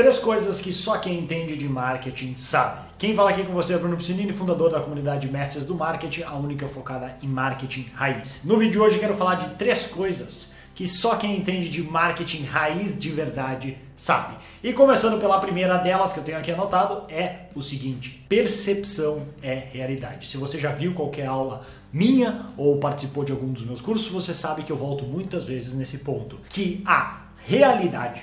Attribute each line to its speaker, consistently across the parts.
Speaker 1: Três coisas que só quem entende de marketing sabe. Quem fala aqui com você é Bruno Piscinini, fundador da comunidade Mestres do Marketing, a única focada em marketing raiz. No vídeo de hoje quero falar de três coisas que só quem entende de marketing raiz de verdade sabe. E começando pela primeira delas que eu tenho aqui anotado é o seguinte: percepção é realidade. Se você já viu qualquer aula minha ou participou de algum dos meus cursos, você sabe que eu volto muitas vezes nesse ponto, que a realidade,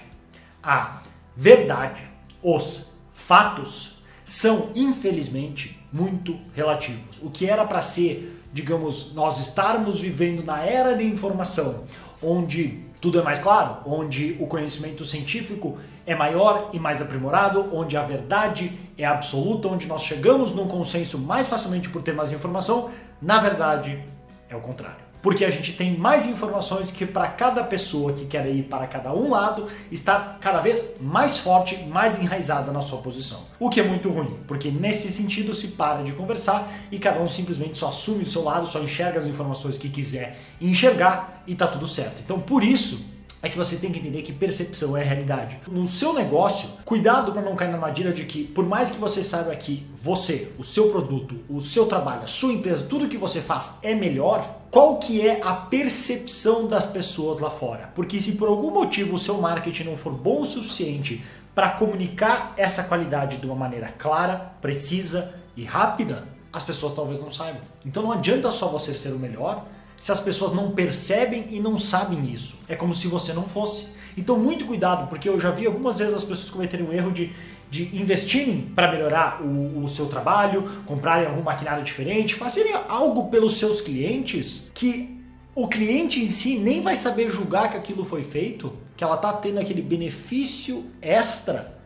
Speaker 1: a verdade, os fatos são infelizmente muito relativos. O que era para ser, digamos, nós estarmos vivendo na era da informação, onde tudo é mais claro, onde o conhecimento científico é maior e mais aprimorado, onde a verdade é absoluta, onde nós chegamos num consenso mais facilmente por ter mais informação, na verdade é o contrário porque a gente tem mais informações que para cada pessoa que quer ir para cada um lado está cada vez mais forte, mais enraizada na sua posição. O que é muito ruim, porque nesse sentido se para de conversar e cada um simplesmente só assume o seu lado, só enxerga as informações que quiser enxergar e tá tudo certo. Então, por isso, é que você tem que entender que percepção é realidade. No seu negócio, cuidado para não cair na armadilha de que, por mais que você saiba que você, o seu produto, o seu trabalho, a sua empresa, tudo que você faz é melhor, qual que é a percepção das pessoas lá fora? Porque se por algum motivo o seu marketing não for bom o suficiente para comunicar essa qualidade de uma maneira clara, precisa e rápida, as pessoas talvez não saibam. Então não adianta só você ser o melhor, se as pessoas não percebem e não sabem isso. É como se você não fosse. Então, muito cuidado, porque eu já vi algumas vezes as pessoas cometerem o erro de, de investirem para melhorar o, o, seu trabalho, comprarem algum maquinário diferente, fazerem algo pelos seus clientes que o cliente em si nem vai saber julgar que aquilo foi feito, que ela está tendo aquele benefício extra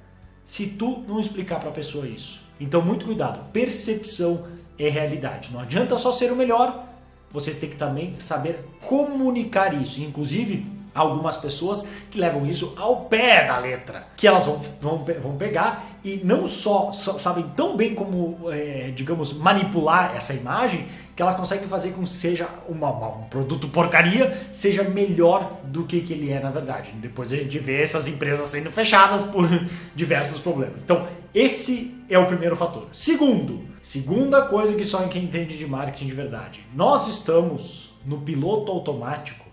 Speaker 1: se tu não explicar para a pessoa isso. Então, muito cuidado. Percepção é realidade. Não adianta só ser o melhor você tem que também saber comunicar isso. Inclusive, algumas pessoas que levam isso ao pé da letra, que elas vão, vão, vão pegar e não só, só sabem tão bem como, é, digamos, manipular essa imagem, que elas conseguem fazer com que seja uma, uma, um produto porcaria, seja melhor do que, que ele é na verdade. Depois a gente vê essas empresas sendo fechadas por diversos problemas. Então, esse é o primeiro fator. Segundo, segunda coisa que só quem entende de marketing de verdade. Nós estamos no piloto automático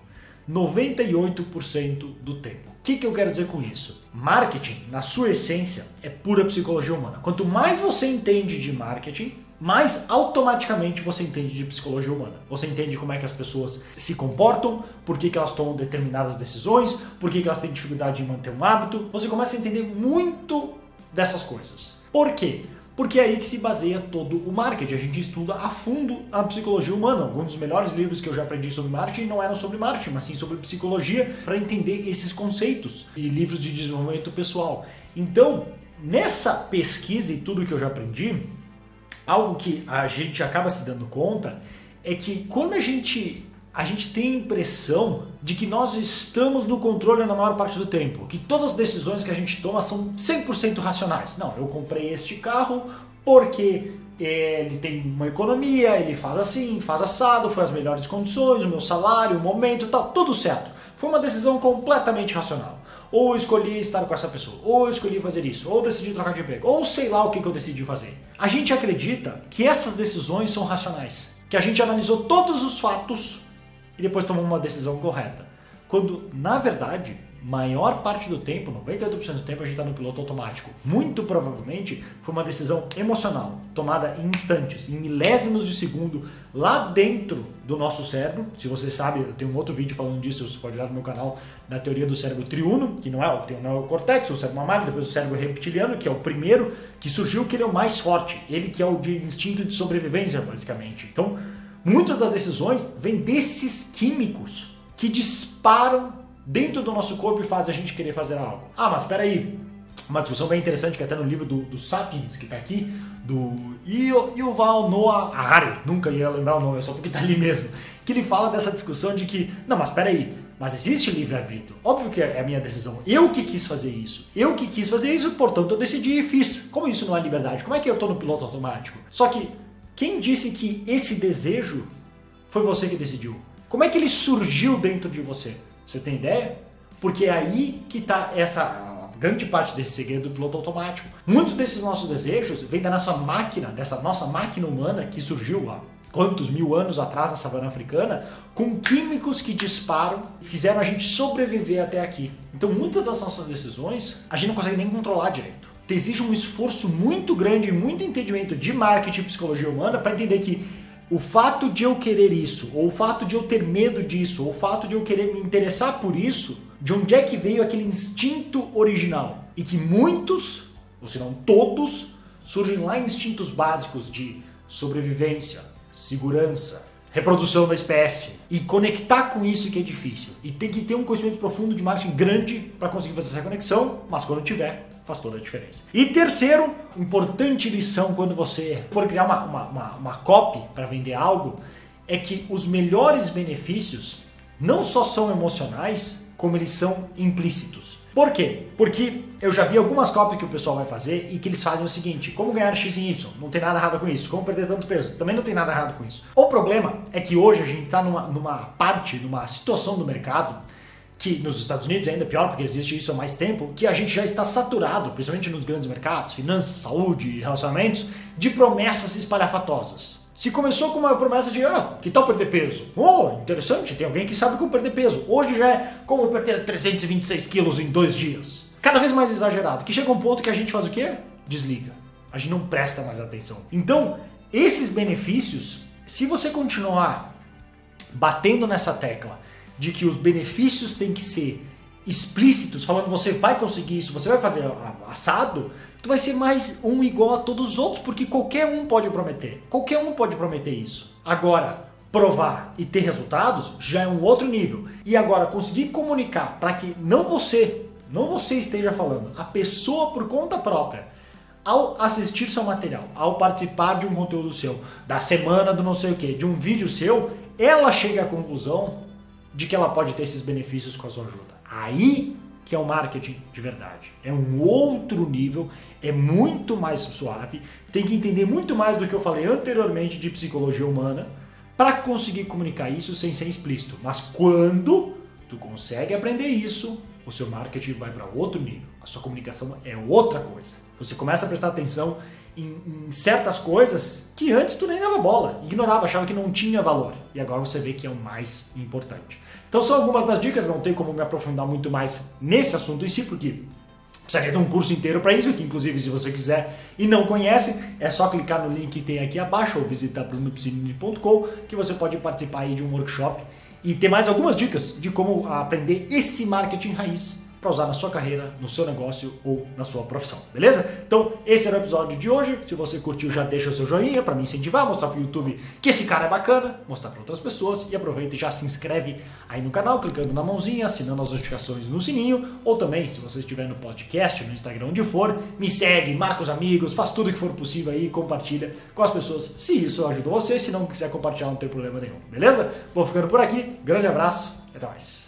Speaker 1: 98% do tempo. O que, que eu quero dizer com isso? Marketing, na sua essência, é pura psicologia humana. Quanto mais você entende de marketing, mais automaticamente você entende de psicologia humana. Você entende como é que as pessoas se comportam, por que, que elas tomam determinadas decisões, por que, que elas têm dificuldade em manter um hábito. Você começa a entender muito dessas coisas. Por quê? Porque é aí que se baseia todo o marketing. A gente estuda a fundo a psicologia humana. Alguns dos melhores livros que eu já aprendi sobre marketing não eram sobre marketing, mas sim sobre psicologia para entender esses conceitos e livros de desenvolvimento pessoal. Então, nessa pesquisa e tudo que eu já aprendi, algo que a gente acaba se dando conta é que quando a gente a gente tem a impressão de que nós estamos no controle na maior parte do tempo, que todas as decisões que a gente toma são 100% racionais. Não, eu comprei este carro porque ele tem uma economia, ele faz assim, faz assado, foi as melhores condições, o meu salário, o momento, tal, tudo certo. Foi uma decisão completamente racional. Ou eu escolhi estar com essa pessoa, ou eu escolhi fazer isso, ou decidi trocar de emprego, ou sei lá o que, que eu decidi fazer. A gente acredita que essas decisões são racionais, que a gente analisou todos os fatos e depois tomou uma decisão correta. Quando, na verdade, maior parte do tempo, 98% do tempo, a gente está no piloto automático. Muito provavelmente foi uma decisão emocional, tomada em instantes, em milésimos de segundo, lá dentro do nosso cérebro. Se você sabe, eu tenho um outro vídeo falando disso, você pode olhar no meu canal, da teoria do cérebro triuno, que não é o, tem o neocortex, o cérebro mamário, depois o cérebro reptiliano, que é o primeiro que surgiu, que ele é o mais forte, ele que é o de instinto de sobrevivência, basicamente. Então, Muitas das decisões vêm desses químicos que disparam dentro do nosso corpo e fazem a gente querer fazer algo. Ah, mas espera aí. Uma discussão bem interessante que até no livro do, do Sapiens, que está aqui, do Yuval Noah Harari, nunca ia lembrar o nome, é só porque está ali mesmo, que ele fala dessa discussão de que, não, mas espera aí, mas existe livre-arbítrio. Óbvio que é a minha decisão. Eu que quis fazer isso. Eu que quis fazer isso, portanto eu decidi e fiz. Como isso não é liberdade? Como é que eu estou no piloto automático? Só que quem disse que esse desejo foi você que decidiu? Como é que ele surgiu dentro de você? Você tem ideia? Porque é aí que está essa grande parte desse segredo do piloto automático. Muitos desses nossos desejos vêm da nossa máquina, dessa nossa máquina humana que surgiu lá quantos mil anos atrás na savana africana, com químicos que disparam e fizeram a gente sobreviver até aqui. Então, muitas das nossas decisões a gente não consegue nem controlar direito. Exige um esforço muito grande e muito entendimento de marketing e psicologia humana para entender que o fato de eu querer isso, ou o fato de eu ter medo disso, ou o fato de eu querer me interessar por isso, de onde é que veio aquele instinto original? E que muitos, ou se não todos, surgem lá instintos básicos de sobrevivência, segurança, reprodução da espécie e conectar com isso que é difícil. E tem que ter um conhecimento profundo de marketing grande para conseguir fazer essa conexão, mas quando tiver, faz toda a diferença. E terceiro, importante lição quando você for criar uma, uma, uma, uma copy para vender algo, é que os melhores benefícios não só são emocionais, como eles são implícitos. Por quê? Porque eu já vi algumas cópias que o pessoal vai fazer e que eles fazem o seguinte: como ganhar X em Y? Não tem nada errado com isso. Como perder tanto peso? Também não tem nada errado com isso. O problema é que hoje a gente está numa, numa parte, numa situação do mercado que nos Estados Unidos é ainda pior, porque existe isso há mais tempo, que a gente já está saturado, principalmente nos grandes mercados, finanças, saúde, relacionamentos, de promessas espalhafatosas. Se começou com uma promessa de, ah, que tal perder peso? Oh, interessante, tem alguém que sabe como perder peso. Hoje já é como perder 326 quilos em dois dias. Cada vez mais exagerado, que chega um ponto que a gente faz o quê? Desliga. A gente não presta mais atenção. Então, esses benefícios, se você continuar batendo nessa tecla de que os benefícios têm que ser explícitos, falando você vai conseguir isso, você vai fazer assado, tu vai ser mais um igual a todos os outros, porque qualquer um pode prometer. Qualquer um pode prometer isso. Agora, provar e ter resultados já é um outro nível. E agora conseguir comunicar para que não você, não você esteja falando, a pessoa por conta própria, ao assistir seu material, ao participar de um conteúdo seu, da semana do não sei o que, de um vídeo seu, ela chega à conclusão de que ela pode ter esses benefícios com a sua ajuda. Aí que é o marketing de verdade. É um outro nível, é muito mais suave, tem que entender muito mais do que eu falei anteriormente de psicologia humana para conseguir comunicar isso sem ser explícito. Mas quando tu consegue aprender isso, o seu marketing vai para outro nível. A sua comunicação é outra coisa. Você começa a prestar atenção em, em, certas coisas que antes tu nem dava bola, ignorava, achava que não tinha valor. E agora você vê que é o mais importante. Então são algumas das dicas, não tem como me aprofundar muito mais nesse assunto em si, porque precisaria de um curso inteiro para isso, que inclusive se você quiser e não conhece, é só clicar no link que tem aqui abaixo ou visitar brunopsinini.com que você pode participar aí de um workshop e ter mais algumas dicas de como aprender esse marketing raiz para usar na sua carreira, no seu negócio ou na sua profissão, beleza? Então, esse era o episódio de hoje. Se você curtiu, já deixa o seu joinha para me incentivar, mostrar para o YouTube que esse cara é bacana, mostrar para outras pessoas e aproveita e já se inscreve aí no canal, clicando na mãozinha, assinando as notificações no sininho, ou também, se você estiver no podcast, no Instagram, onde for, me segue, marca os amigos, faz tudo que for possível aí, compartilha com as pessoas, se isso ajuda você, se não quiser compartilhar, não tem problema nenhum, beleza? Vou ficando por aqui, grande abraço, até mais.